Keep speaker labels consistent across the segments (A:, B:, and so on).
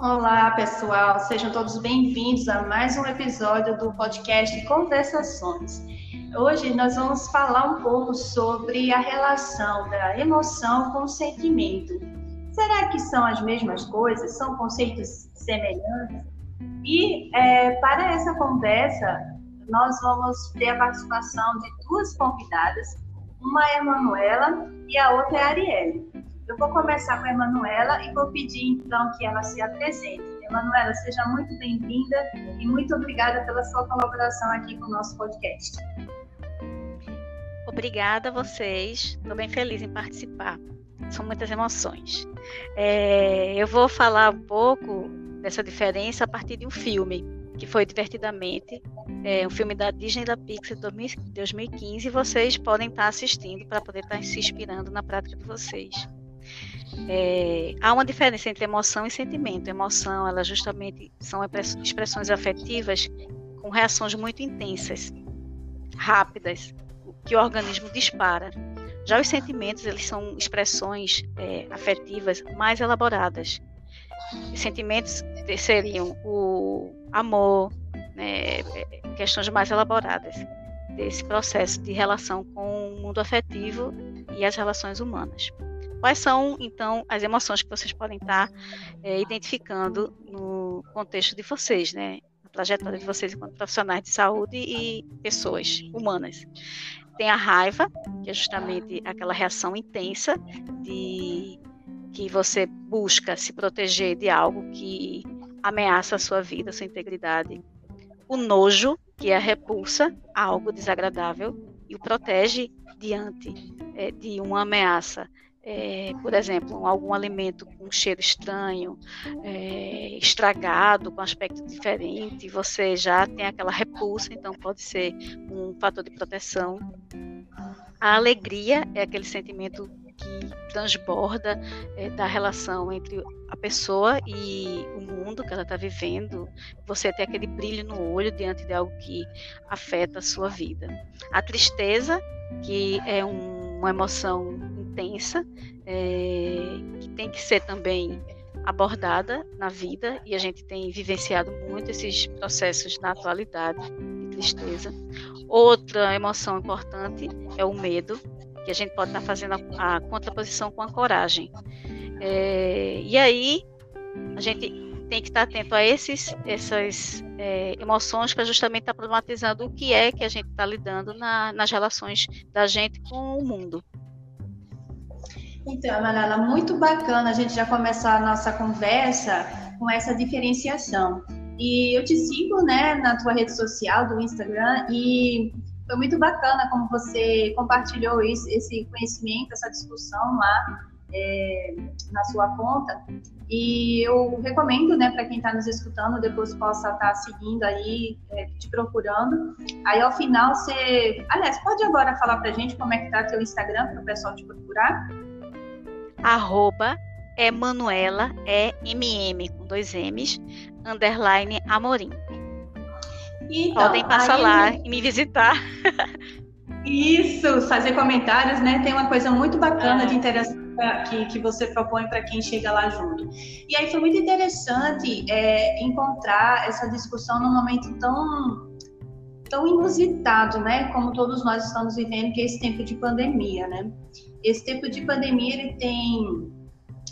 A: Olá, pessoal, sejam todos bem-vindos a mais um episódio do podcast Conversações. Hoje nós vamos falar um pouco sobre a relação da emoção com o sentimento. Será que são as mesmas coisas? São conceitos semelhantes? E é, para essa conversa, nós vamos ter a participação de duas convidadas, uma é a Emanuela e a outra é a Arielle. Eu vou começar com a Emanuela e vou pedir então que ela se apresente. Emanuela, seja muito bem-vinda e muito obrigada pela sua colaboração aqui com o nosso podcast.
B: Obrigada a vocês, estou bem feliz em participar. São muitas emoções. É, eu vou falar um pouco dessa diferença a partir de um filme que foi Divertidamente, é um filme da Disney da Pixar de 2015. Vocês podem estar assistindo para poder estar se inspirando na prática de vocês. É, há uma diferença entre emoção e sentimento. Emoção, ela justamente são expressões afetivas com reações muito intensas, rápidas, que o organismo dispara. Já os sentimentos, eles são expressões é, afetivas mais elaboradas. Sentimentos seriam o amor, né, questões mais elaboradas desse processo de relação com o mundo afetivo e as relações humanas. Quais são, então, as emoções que vocês podem estar é, identificando no contexto de vocês, né? Na trajetória de vocês enquanto profissionais de saúde e pessoas humanas. Tem a raiva, que é justamente aquela reação intensa de que você busca se proteger de algo que ameaça a sua vida, a sua integridade. O nojo, que é a repulsa a algo desagradável e o protege diante é, de uma ameaça é, por exemplo, algum alimento com cheiro estranho, é, estragado, com aspecto diferente, você já tem aquela repulsa, então pode ser um fator de proteção. A alegria é aquele sentimento que transborda é, da relação entre a pessoa e o mundo que ela está vivendo. Você tem aquele brilho no olho diante de algo que afeta a sua vida. A tristeza, que é um, uma emoção intensa, é, que tem que ser também abordada na vida, e a gente tem vivenciado muito esses processos na atualidade de tristeza. Outra emoção importante é o medo, que a gente pode estar fazendo a, a contraposição com a coragem. É, e aí, a gente tem que estar atento a esses, essas é, emoções para justamente estar problematizando o que é que a gente está lidando na, nas relações da gente com o mundo.
A: Então, Manuela, muito bacana a gente já começar a nossa conversa com essa diferenciação. E eu te sigo, né, na tua rede social do Instagram e foi muito bacana como você compartilhou esse conhecimento, essa discussão lá é, na sua conta. E eu recomendo, né, para quem está nos escutando, depois possa estar tá seguindo aí, é, te procurando. Aí ao final você. Aliás, pode agora falar para gente como é que tá teu Instagram para o pessoal te procurar?
B: arroba Emanuela, é MM com dois M's, underline Amorim. Então, Podem passar lá e me visitar.
A: Isso, fazer comentários, né? Tem uma coisa muito bacana de interação que, que você propõe para quem chega lá junto. E aí foi muito interessante é, encontrar essa discussão num momento tão tão inusitado, né? Como todos nós estamos vivendo, que é esse tempo de pandemia, né? Esse tempo de pandemia ele tem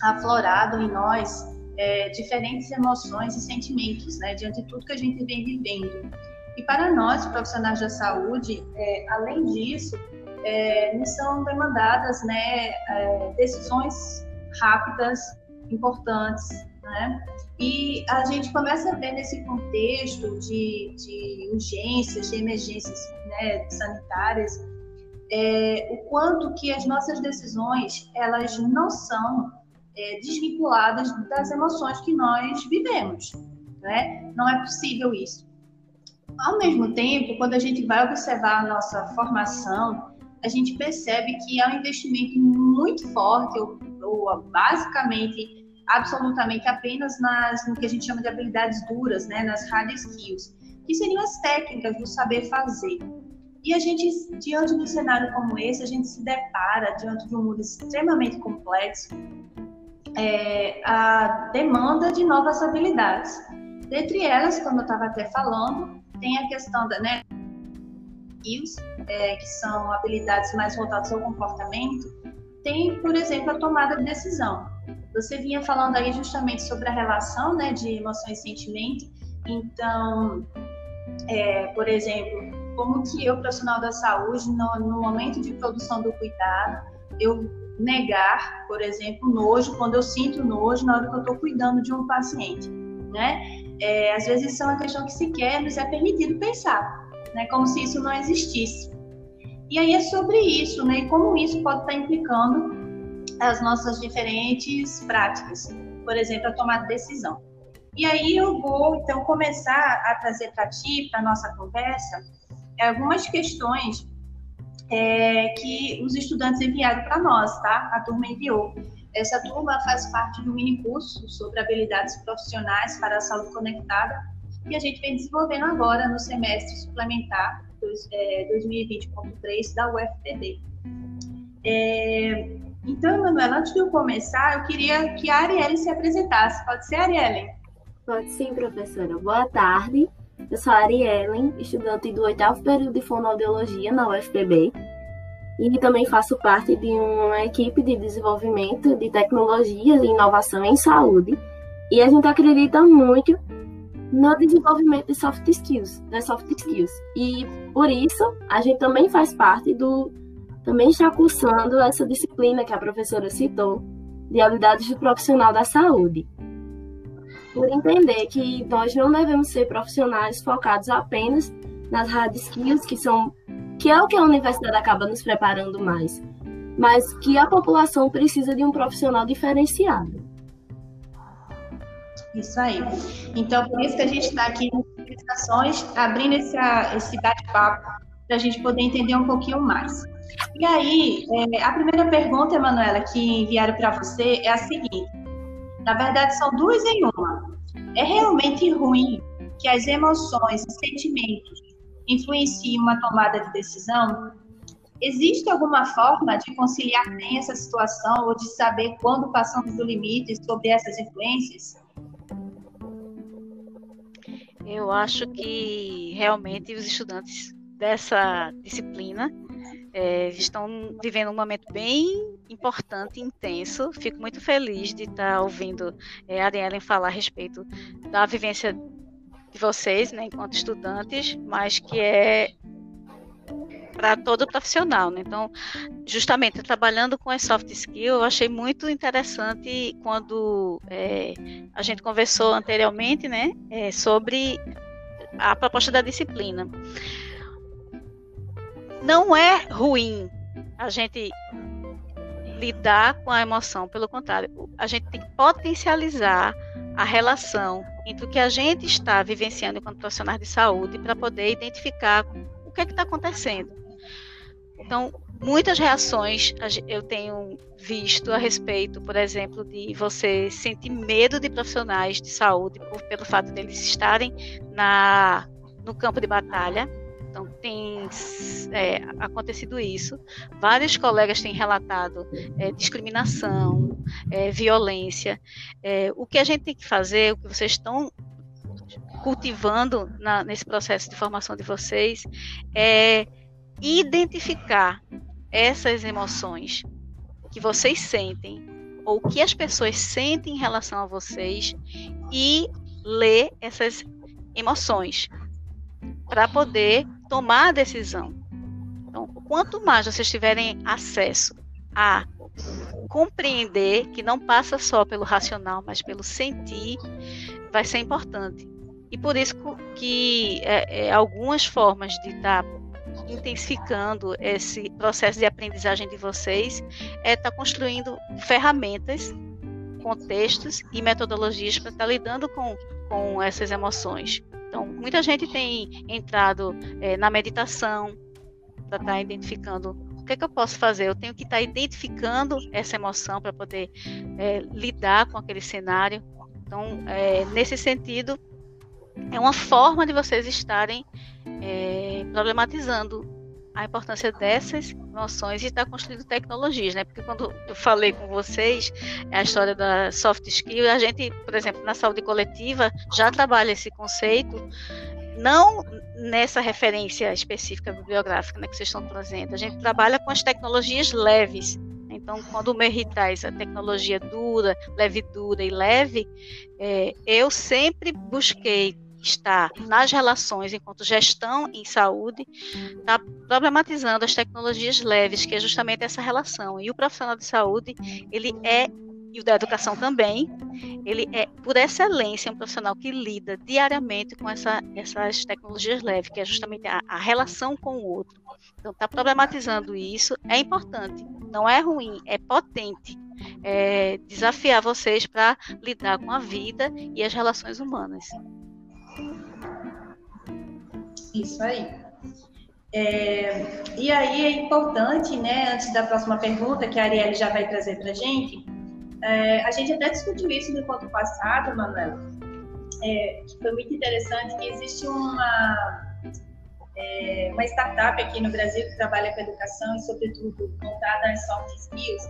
A: aflorado em nós é, diferentes emoções e sentimentos, né? Diante de tudo que a gente vem vivendo. E para nós, profissionais da saúde, é, além disso, é, são demandadas né, é, decisões rápidas, importantes, né? E a gente começa a ver nesse contexto de, de urgências, de emergências né, sanitárias, é, o quanto que as nossas decisões elas não são é, desvinculadas das emoções que nós vivemos, né? Não é possível isso. Ao mesmo tempo, quando a gente vai observar a nossa formação, a gente percebe que há um investimento muito forte, ou, ou basicamente absolutamente apenas nas no que a gente chama de habilidades duras, né, nas hard skills, que seriam as técnicas do saber fazer. E a gente, diante de um cenário como esse, a gente se depara diante de um mundo extremamente complexo, é, a demanda de novas habilidades. Dentre elas, como eu estava até falando, tem a questão da né, skills, é, que são habilidades mais voltadas ao comportamento, tem, por exemplo, a tomada de decisão. Você vinha falando aí justamente sobre a relação né, de emoções e sentimento. Então, é, por exemplo, como que eu, profissional da saúde, no, no momento de produção do cuidado, eu negar, por exemplo, nojo, quando eu sinto nojo na hora que eu estou cuidando de um paciente, né? É, às vezes isso é uma questão que sequer nos é permitido pensar, né? Como se isso não existisse. E aí é sobre isso, né? E como isso pode estar implicando as nossas diferentes práticas, por exemplo, a tomar decisão. E aí eu vou então começar a trazer para ti, para nossa conversa, algumas questões é, que os estudantes enviaram para nós, tá? A turma enviou. Essa turma faz parte do mini curso sobre habilidades profissionais para a saúde conectada que a gente vem desenvolvendo agora no semestre suplementar é, 2020.3 da UFPB. É, então, Emanuela, antes de eu começar, eu queria que a Arielle se apresentasse. Pode ser, Arielle?
C: Pode sim, professora. Boa tarde. Eu sou a Ariellen, estudante do oitavo período de fonoaudiologia na UFPB e também faço parte de uma equipe de desenvolvimento de tecnologias e inovação em saúde. E a gente acredita muito no desenvolvimento de soft skills, das soft skills. E por isso, a gente também faz parte do também está cursando essa disciplina que a professora citou, de habilidades do profissional da saúde por entender que nós não devemos ser profissionais focados apenas nas hard skills, que são que é o que a universidade acaba nos preparando mais, mas que a população precisa de um profissional diferenciado.
A: Isso aí. Então, por isso que a gente está aqui nas apresentações, abrindo esse, esse bate-papo, para a gente poder entender um pouquinho mais. E aí, é, a primeira pergunta, Emanuela, que enviaram para você é a seguinte: na verdade, são duas em uma. É realmente ruim que as emoções e sentimentos influenciem uma tomada de decisão? Existe alguma forma de conciliar bem essa situação ou de saber quando passamos do limite sobre essas influências?
B: Eu acho que realmente os estudantes dessa disciplina é, estão vivendo um momento bem importante, intenso. Fico muito feliz de estar ouvindo é, a Ariellen falar a respeito da vivência de vocês, né, enquanto estudantes, mas que é para todo profissional. Né? Então, justamente trabalhando com as soft skills, eu achei muito interessante quando é, a gente conversou anteriormente, né, é, sobre a proposta da disciplina não é ruim a gente lidar com a emoção, pelo contrário, a gente tem que potencializar a relação entre o que a gente está vivenciando enquanto profissionais de saúde para poder identificar o que é que está acontecendo. Então, muitas reações eu tenho visto a respeito, por exemplo, de você sentir medo de profissionais de saúde por, pelo fato deles estarem na, no campo de batalha então, tem é, acontecido isso. Vários colegas têm relatado é, discriminação, é, violência. É, o que a gente tem que fazer, o que vocês estão cultivando na, nesse processo de formação de vocês, é identificar essas emoções que vocês sentem ou que as pessoas sentem em relação a vocês e ler essas emoções para poder tomar a decisão. Então, quanto mais vocês tiverem acesso a compreender que não passa só pelo racional, mas pelo sentir, vai ser importante. E por isso que é, é, algumas formas de estar tá intensificando esse processo de aprendizagem de vocês é estar tá construindo ferramentas, contextos e metodologias para estar tá lidando com, com essas emoções. Então, muita gente tem entrado é, na meditação para estar tá identificando o que, é que eu posso fazer. Eu tenho que estar tá identificando essa emoção para poder é, lidar com aquele cenário. Então, é, nesse sentido, é uma forma de vocês estarem problematizando a importância dessas noções e estar tá construindo tecnologias, né? Porque quando eu falei com vocês a história da soft skill, a gente, por exemplo, na saúde coletiva já trabalha esse conceito, não nessa referência específica bibliográfica né, que vocês estão trazendo. A gente trabalha com as tecnologias leves. Então, quando o traz a tecnologia dura, leve dura e leve, é, eu sempre busquei está nas relações enquanto gestão em saúde, está problematizando as tecnologias leves, que é justamente essa relação. E o profissional de saúde, ele é e o da educação também, ele é, por excelência, um profissional que lida diariamente com essa, essas tecnologias leves, que é justamente a, a relação com o outro. Então, está problematizando isso é importante, não é ruim, é potente. É, desafiar vocês para lidar com a vida e as relações humanas.
A: Isso aí. É, e aí é importante, né, antes da próxima pergunta, que a Arielle já vai trazer para a gente, é, a gente até discutiu isso no encontro passado, Manuela, é, que foi muito interessante, que existe uma, é, uma startup aqui no Brasil que trabalha com educação e, sobretudo, voltada às soft skills,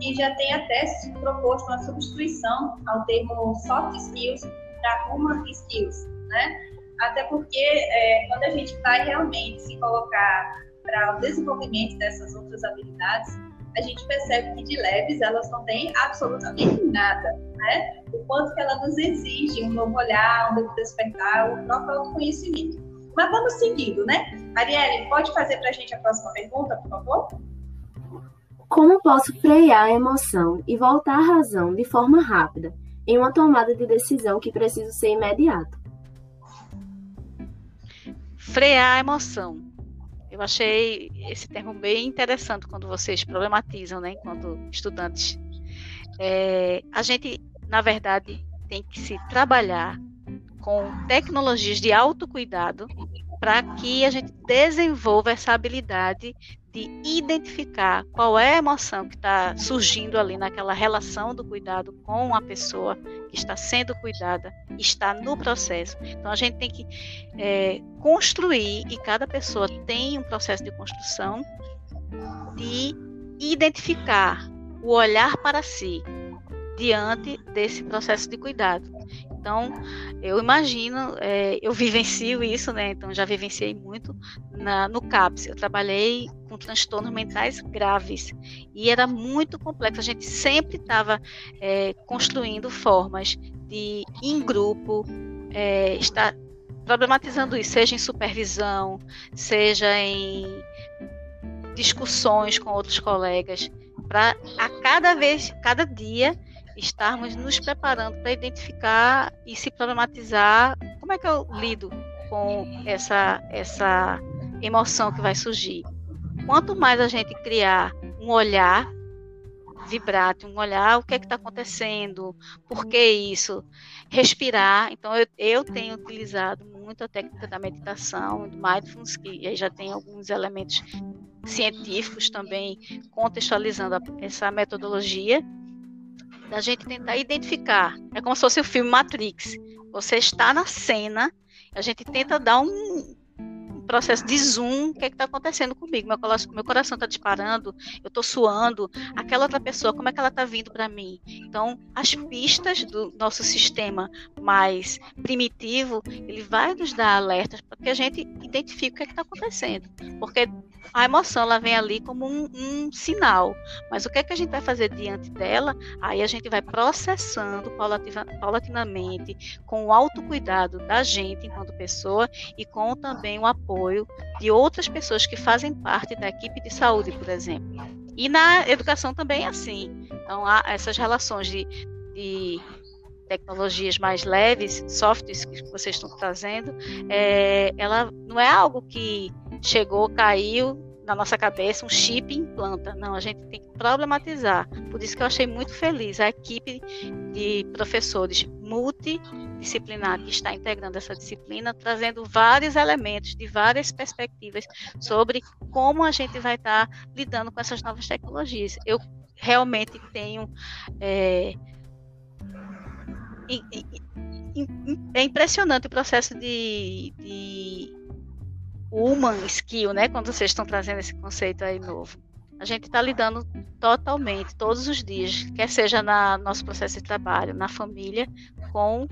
A: que já tem até proposto uma substituição ao termo soft skills para human skills, né? Até porque é, quando a gente vai realmente se colocar para o desenvolvimento dessas outras habilidades, a gente percebe que de leves elas não têm absolutamente nada, né? O quanto que ela nos exige um novo olhar, um novo despertar, o próprio autoconhecimento. Mas vamos seguindo, né? Arielle, pode fazer para a gente a próxima pergunta, por favor?
C: Como posso frear a emoção e voltar à razão de forma rápida em uma tomada de decisão que precisa ser imediata?
B: Frear a emoção. Eu achei esse termo bem interessante quando vocês problematizam, né, enquanto estudantes. É, a gente, na verdade, tem que se trabalhar com tecnologias de autocuidado para que a gente desenvolva essa habilidade de identificar qual é a emoção que está surgindo ali naquela relação do cuidado com a pessoa que está sendo cuidada, está no processo. Então a gente tem que é, construir e cada pessoa tem um processo de construção de identificar o olhar para si diante desse processo de cuidado. Então, eu imagino, é, eu vivencio isso, né? Então, já vivenciei muito na, no CAPS. Eu trabalhei com transtornos mentais graves e era muito complexo. A gente sempre estava é, construindo formas de, em grupo, é, estar problematizando isso, seja em supervisão, seja em discussões com outros colegas, para a cada vez, cada dia, estarmos nos preparando para identificar e se problematizar como é que eu lido com essa, essa emoção que vai surgir. Quanto mais a gente criar um olhar vibrátil, um olhar o que é que está acontecendo, por que isso, respirar. Então, eu, eu tenho utilizado muito a técnica da meditação, do mindfulness, que aí já tem alguns elementos científicos também contextualizando a, essa metodologia da gente tentar identificar. É como se fosse o filme Matrix. Você está na cena, a gente tenta dar um, processo de zoom, o que é está acontecendo comigo? Meu, meu coração está disparando, eu estou suando, aquela outra pessoa, como é que ela está vindo para mim? Então, as pistas do nosso sistema mais primitivo, ele vai nos dar alertas para que a gente identifique o que é está acontecendo. Porque a emoção ela vem ali como um, um, sinal, mas o que é que a gente vai fazer diante dela? Aí a gente vai processando paulatina, paulatinamente, com o autocuidado da gente enquanto pessoa e com também o apoio de outras pessoas que fazem parte da equipe de saúde, por exemplo. E na educação também é assim. Então, há essas relações de, de tecnologias mais leves, softwares que vocês estão trazendo, é, ela não é algo que chegou, caiu na nossa cabeça um chip implanta. Não, a gente tem que problematizar. Por isso que eu achei muito feliz a equipe de professores multidisciplinar que está integrando essa disciplina, trazendo vários elementos de várias perspectivas sobre como a gente vai estar lidando com essas novas tecnologias. Eu realmente tenho é, é impressionante o processo de, de human skill, né? Quando vocês estão trazendo esse conceito aí novo. A gente está lidando totalmente, todos os dias, quer seja no nosso processo de trabalho, na família, com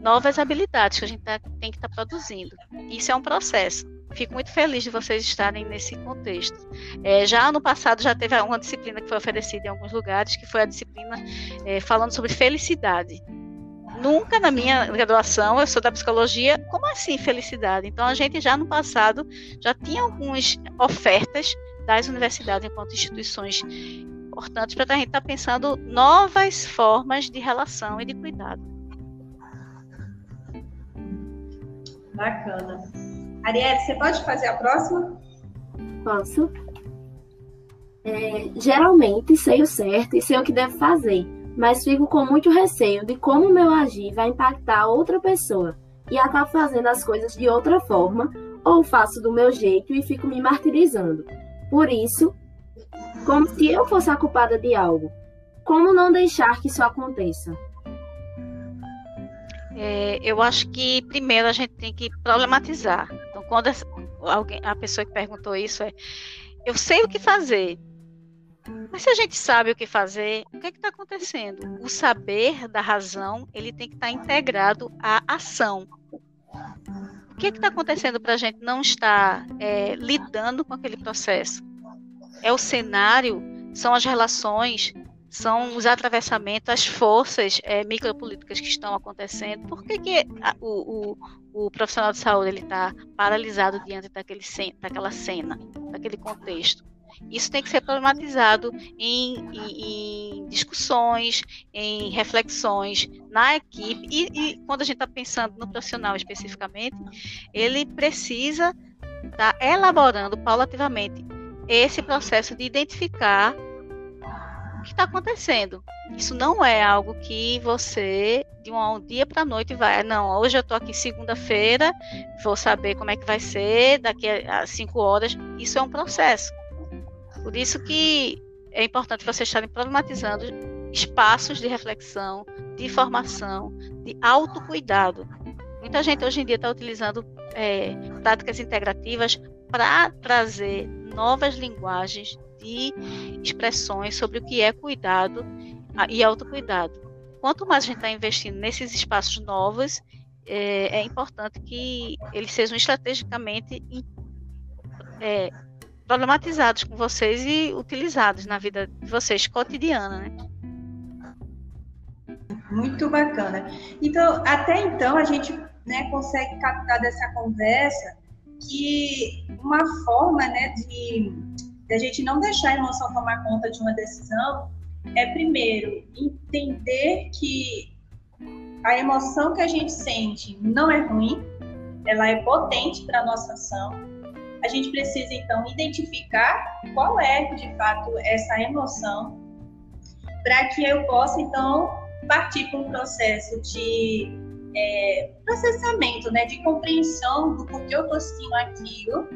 B: novas habilidades que a gente tá, tem que estar tá produzindo. Isso é um processo. Fico muito feliz de vocês estarem nesse contexto. É, já no passado já teve uma disciplina que foi oferecida em alguns lugares, que foi a disciplina é, falando sobre felicidade. Nunca na minha graduação, eu sou da psicologia, como assim felicidade? Então a gente já no passado já tinha algumas ofertas das universidades enquanto instituições importantes para a gente estar tá pensando novas formas de relação e de cuidado.
A: Bacana. Ariete, você pode fazer a próxima?
C: Posso. É, geralmente sei o certo e sei o que devo fazer, mas fico com muito receio de como meu agir vai impactar outra pessoa e acabo fazendo as coisas de outra forma ou faço do meu jeito e fico me martirizando. Por isso, como se eu fosse a culpada de algo. Como não deixar que isso aconteça?
B: É, eu acho que primeiro a gente tem que problematizar. Então, quando alguém, a pessoa que perguntou isso é, eu sei o que fazer, mas se a gente sabe o que fazer, o que é está acontecendo? O saber da razão ele tem que estar tá integrado à ação. O que é está acontecendo para a gente não estar é, lidando com aquele processo? É o cenário, são as relações, são os atravessamentos, as forças é, micropolíticas que estão acontecendo. Por que, que a, o, o, o, profissional de saúde está paralisado diante daquele, daquela cena, daquele contexto? Isso tem que ser problematizado em, em, em discussões, em reflexões na equipe e, e quando a gente está pensando no profissional especificamente, ele precisa estar tá elaborando paulativamente esse processo de identificar que está acontecendo. Isso não é algo que você, de um dia para a noite, vai. Não, hoje eu estou aqui segunda-feira, vou saber como é que vai ser daqui a cinco horas. Isso é um processo. Por isso que é importante vocês estarem problematizando espaços de reflexão, de formação, de autocuidado. Muita gente hoje em dia está utilizando é, práticas integrativas para trazer novas linguagens de expressões sobre o que é cuidado e autocuidado. Quanto mais a gente está investindo nesses espaços novos, é, é, importante que eles sejam estrategicamente é, problematizados com vocês e utilizados na vida de vocês cotidiana, né?
A: Muito bacana. Então, até então a gente né, consegue captar dessa conversa que uma forma né, de de a gente não deixar a emoção tomar conta de uma decisão, é primeiro entender que a emoção que a gente sente não é ruim, ela é potente para a nossa ação. A gente precisa então identificar qual é de fato essa emoção, para que eu possa então partir para um processo de é, processamento, né, de compreensão do porquê eu estou sentindo aquilo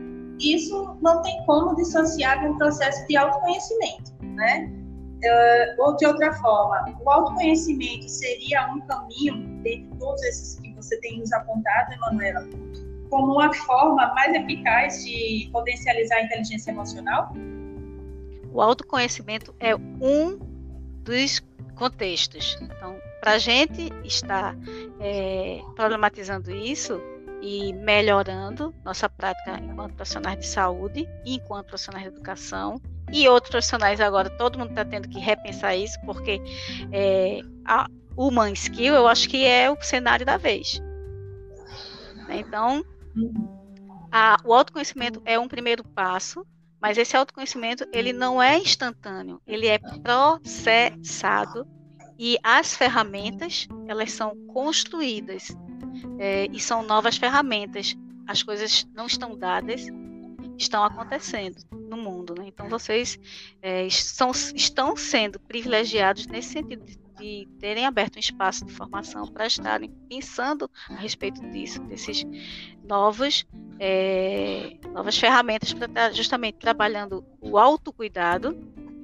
A: isso não tem como dissociar de um processo de autoconhecimento, né? Uh, ou de outra forma, o autoconhecimento seria um caminho, dentre todos esses que você tem nos apontado, Emanuela, como uma forma mais eficaz de potencializar a inteligência emocional?
B: O autoconhecimento é um dos contextos. Então, para a gente estar é, problematizando isso, e melhorando nossa prática enquanto profissionais de saúde e enquanto profissionais de educação. E outros profissionais agora, todo mundo está tendo que repensar isso, porque é, a Human Skill, eu acho que é o cenário da vez. Então, a, o autoconhecimento é um primeiro passo, mas esse autoconhecimento ele não é instantâneo, ele é processado e as ferramentas elas são construídas é, e são novas ferramentas. As coisas não estão dadas, estão acontecendo no mundo. Né? Então, vocês é, são, estão sendo privilegiados nesse sentido de, de terem aberto um espaço de formação para estarem pensando a respeito disso, desses novos, é, novas ferramentas para estar justamente trabalhando o autocuidado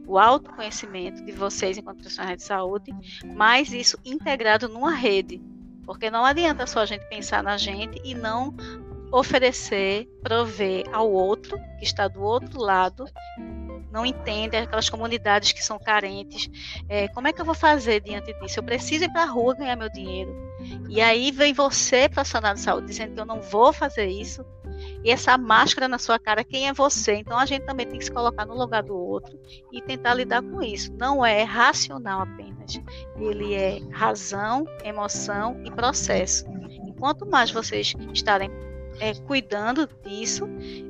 B: o autoconhecimento de vocês enquanto profissionais de saúde, mas isso integrado numa rede, porque não adianta só a gente pensar na gente e não oferecer, prover ao outro, que está do outro lado, não entende, aquelas comunidades que são carentes. É, como é que eu vou fazer diante disso? Eu preciso ir para a rua ganhar meu dinheiro. E aí vem você, profissional de saúde, dizendo que eu não vou fazer isso. E essa máscara na sua cara, quem é você? Então a gente também tem que se colocar no lugar do outro e tentar lidar com isso. Não é racional apenas. Ele é razão, emoção e processo. E quanto mais vocês estarem é, cuidando disso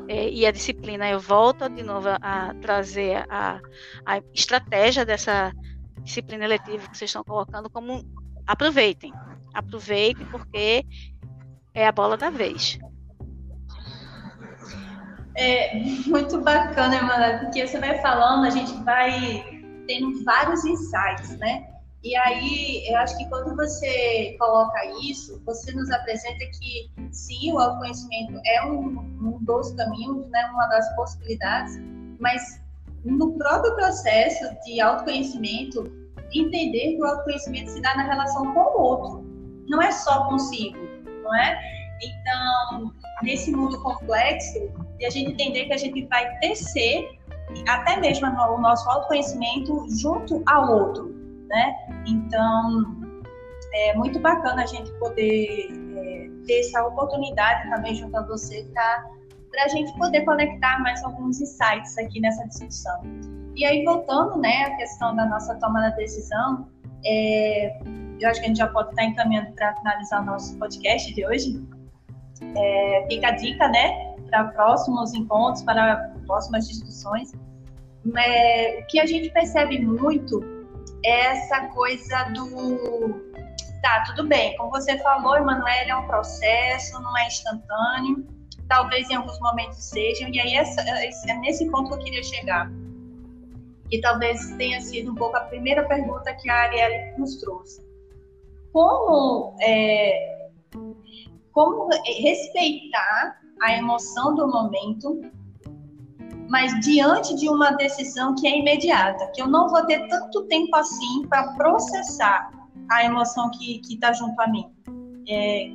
B: é, e a disciplina eu volto de novo a, trazer a, a, estratégia dessa disciplina eletiva que vocês estão colocando como aproveitem aproveitem porque é a bola da vez
A: é muito bacana, Emanuel, porque você vai falando, a gente vai tendo vários insights, né? E aí, eu acho que quando você coloca isso, você nos apresenta que sim, o autoconhecimento é um, um dos caminhos, né, uma das possibilidades, mas no próprio processo de autoconhecimento, entender que o autoconhecimento se dá na relação com o outro, não é só consigo, não é? Então, nesse mundo complexo, de a gente entender que a gente vai tecer até mesmo o nosso autoconhecimento junto ao outro né? Então, é muito bacana a gente poder é, ter essa oportunidade também junto a você para a gente poder conectar mais alguns insights aqui nessa discussão. E aí, voltando, né, à questão da nossa tomada de decisão, é, eu acho que a gente já pode estar encaminhando para finalizar o nosso podcast de hoje. É, fica a dica, né, para próximos encontros, para próximas discussões. É, o que a gente percebe muito essa coisa do tá, tudo bem, como você falou, Emanuele, é um processo, não é instantâneo, talvez em alguns momentos sejam, e aí essa, é nesse ponto que eu queria chegar. E talvez tenha sido um pouco a primeira pergunta que a Arielle nos trouxe. Como, é, como respeitar a emoção do momento mas diante de uma decisão que é imediata, que eu não vou ter tanto tempo assim para processar a emoção que está junto a mim. É,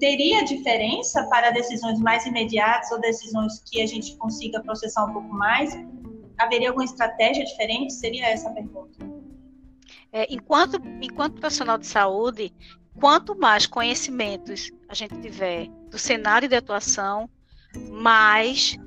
A: teria diferença para decisões mais imediatas ou decisões que a gente consiga processar um pouco mais? Haveria alguma estratégia diferente? Seria essa a pergunta.
B: É, enquanto, enquanto profissional de saúde, quanto mais conhecimentos a gente tiver do cenário de atuação, mais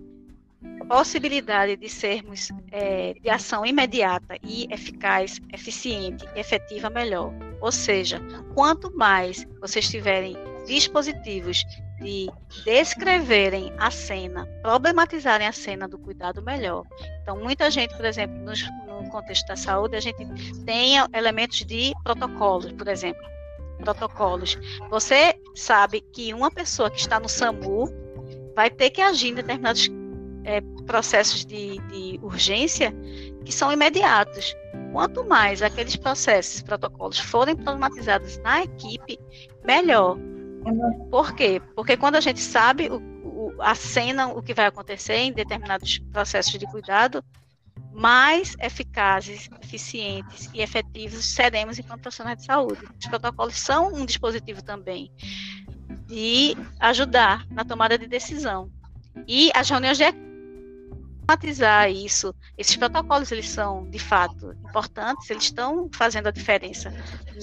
B: possibilidade de sermos é, de ação imediata e eficaz, eficiente, efetiva, melhor. Ou seja, quanto mais vocês tiverem dispositivos de descreverem a cena, problematizarem a cena do cuidado melhor. Então, muita gente, por exemplo, nos, no contexto da saúde, a gente tem elementos de protocolos, por exemplo. Protocolos. Você sabe que uma pessoa que está no SAMU vai ter que agir em determinados é, processos de, de urgência que são imediatos. Quanto mais aqueles processos, protocolos forem problematizados na equipe, melhor. Por quê? Porque quando a gente sabe o, o, a cena, o que vai acontecer em determinados processos de cuidado, mais eficazes, eficientes e efetivos seremos enquanto profissionais de saúde. Os protocolos são um dispositivo também de ajudar na tomada de decisão. E as reuniões de sistematizar isso. Esses protocolos eles são de fato importantes, eles estão fazendo a diferença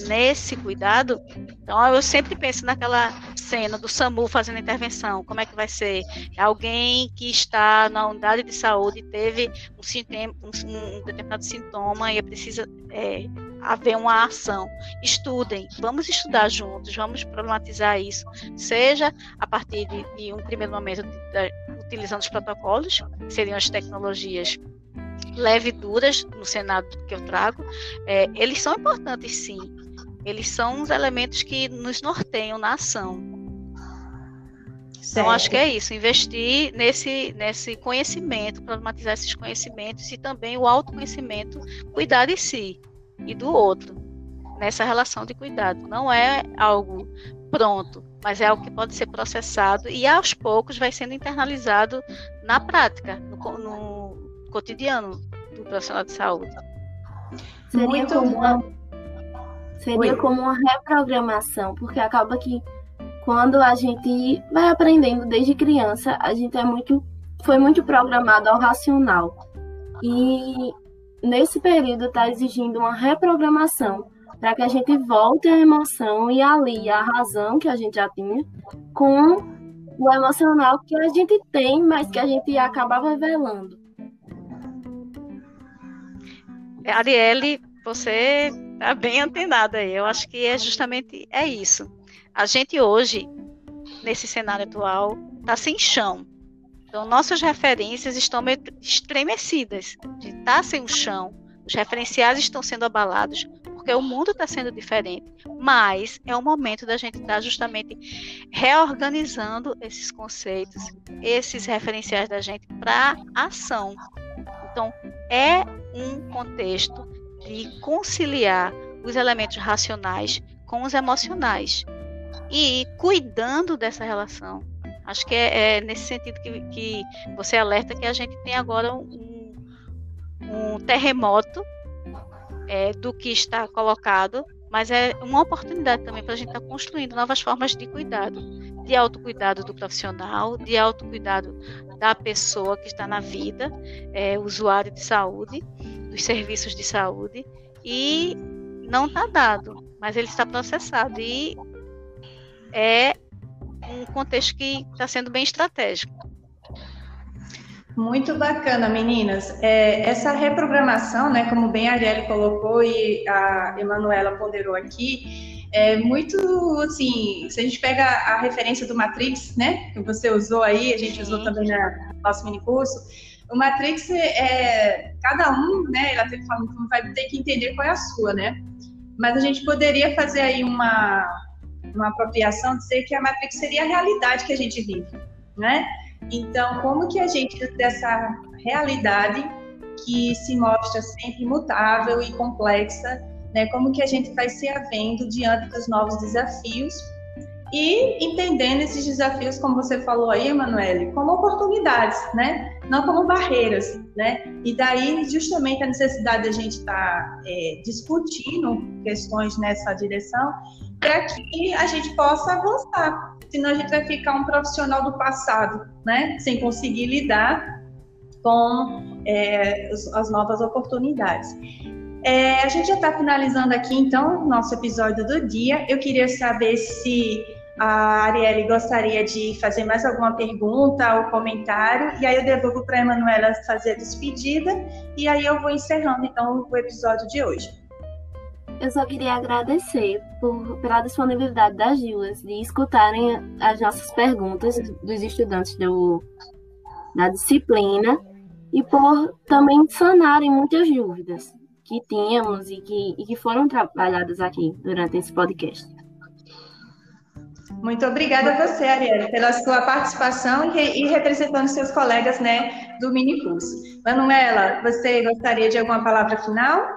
B: nesse cuidado. Então eu sempre penso naquela cena do SAMU fazendo intervenção, como é que vai ser? Alguém que está na unidade de saúde teve um, sintoma, um, um determinado sintoma e precisa é, haver uma ação. Estudem, vamos estudar juntos, vamos problematizar isso, seja a partir de, de um primeiro momento de, de, utilizando os protocolos, que seriam as tecnologias leve duras no Senado que eu trago, é, eles são importantes sim. Eles são os elementos que nos norteiam na ação. Certo. Então, acho que é isso, investir nesse, nesse conhecimento, problematizar esses conhecimentos e também o autoconhecimento, cuidar de si e do outro, nessa relação de cuidado. Não é algo pronto, mas é algo que pode ser processado e aos poucos vai sendo internalizado na prática, no, no cotidiano do profissional de saúde.
C: Seria Muito como uma, seria como uma reprogramação, porque acaba que quando a gente vai aprendendo desde criança, a gente é muito foi muito programado ao racional. E nesse período está exigindo uma reprogramação para que a gente volte à emoção e ali a razão que a gente já tinha com o emocional que a gente tem, mas que a gente acaba revelando.
B: Arielle, você está bem antenada aí. Eu acho que é justamente é isso. A gente hoje, nesse cenário atual, está sem chão. Então, nossas referências estão estremecidas de estar tá sem o chão. Os referenciais estão sendo abalados porque o mundo está sendo diferente. Mas é o momento da gente estar tá justamente reorganizando esses conceitos, esses referenciais da gente para ação. Então, é um contexto de conciliar os elementos racionais com os emocionais e cuidando dessa relação Acho que é, é nesse sentido que, que, você alerta que a gente tem agora um, um terremoto é, do que está colocado, mas é uma oportunidade também para a gente estar tá construindo novas formas de cuidado, de autocuidado do profissional, de autocuidado da pessoa que está na vida, é, usuário de saúde, dos serviços de saúde, e não está dado, mas ele está processado e é um contexto que está sendo bem estratégico.
A: Muito bacana, meninas. É, essa reprogramação, né, como bem a Arielle colocou e a Emanuela ponderou aqui, é muito assim. Se a gente pega a referência do Matrix, né, que você usou aí, a gente Sim. usou também no nosso mini curso. O Matrix é cada um, né, ela vai ter que entender qual é a sua, né? Mas a gente poderia fazer aí uma uma apropriação, dizer que a Matrix seria a realidade que a gente vive, né? Então, como que a gente, dessa realidade que se mostra sempre mutável e complexa, né? Como que a gente vai se havendo diante dos novos desafios e entendendo esses desafios, como você falou aí, Emanuele, como oportunidades, né? Não como barreiras, né? E daí, justamente, a necessidade de a gente estar tá, é, discutindo questões nessa direção para que a gente possa avançar. Senão a gente vai ficar um profissional do passado, né? Sem conseguir lidar com é, as novas oportunidades. É, a gente já está finalizando aqui, então, nosso episódio do dia. Eu queria saber se a Arielle gostaria de fazer mais alguma pergunta ou comentário, e aí eu devolvo para a Emanuela fazer a despedida, e aí eu vou encerrando, então, o episódio de hoje.
C: Eu só queria agradecer por, pela disponibilidade das Gilas de escutarem as nossas perguntas dos estudantes do, da disciplina e por também sanarem muitas dúvidas que tínhamos e que, e que foram trabalhadas aqui durante esse podcast.
A: Muito obrigada a você, Ariane, pela sua participação e, e representando seus colegas né, do mini curso. Manuela, você gostaria de alguma palavra final?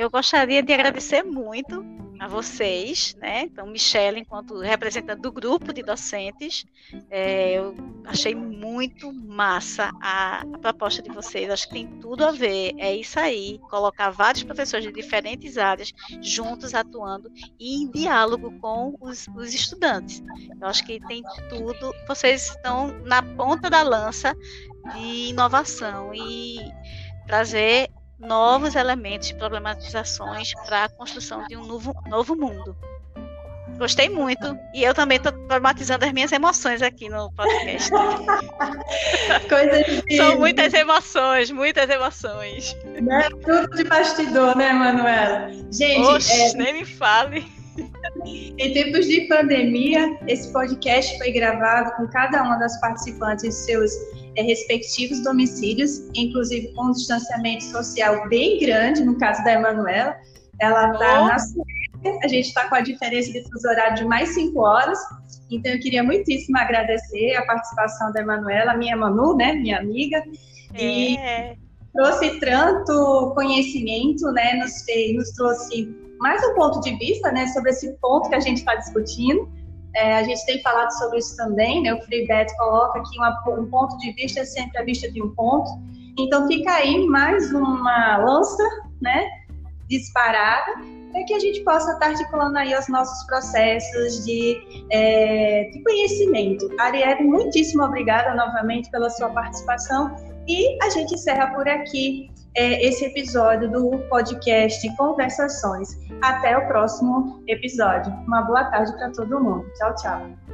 B: Eu gostaria de agradecer muito a vocês, né? Então, Michelle, enquanto representante do grupo de docentes, é, eu achei muito massa a, a, proposta de vocês. Acho que tem tudo a ver. É isso aí, colocar vários professores de diferentes áreas juntos atuando e em diálogo com os, os estudantes. Eu acho que tem tudo. Vocês estão na ponta da lança de inovação e trazer novos elementos de problematizações para a construção de um novo, novo mundo. Gostei muito. E eu também estou problematizando as minhas emoções aqui no podcast.
A: Coisas de...
B: São muitas emoções, muitas emoções.
A: Né? Tudo de bastidor, né, Manuela?
B: Gente, Oxe, é... nem me fale.
A: Em tempos de pandemia, esse podcast foi gravado com cada uma das participantes em seus é, respectivos domicílios, inclusive com um distanciamento social bem grande, no caso da Emanuela. Ela está oh. na Suécia, a gente está com a diferença de fuso horário de mais cinco horas, então eu queria muitíssimo agradecer a participação da Emanuela, minha Manu, né, minha amiga, é. e trouxe tanto conhecimento, né, nos, fez, nos trouxe mais um ponto de vista, né, sobre esse ponto que a gente está discutindo, é, a gente tem falado sobre isso também, né? O FreeBet coloca que uma, um ponto de vista é sempre a vista de um ponto. Então fica aí mais uma lança, né? Disparada para que a gente possa estar articulando aí os nossos processos de, é, de conhecimento. Arielle, muitíssimo obrigada novamente pela sua participação e a gente encerra por aqui é, esse episódio do podcast Conversações. Até o próximo episódio. Uma boa tarde para todo mundo. Tchau, tchau.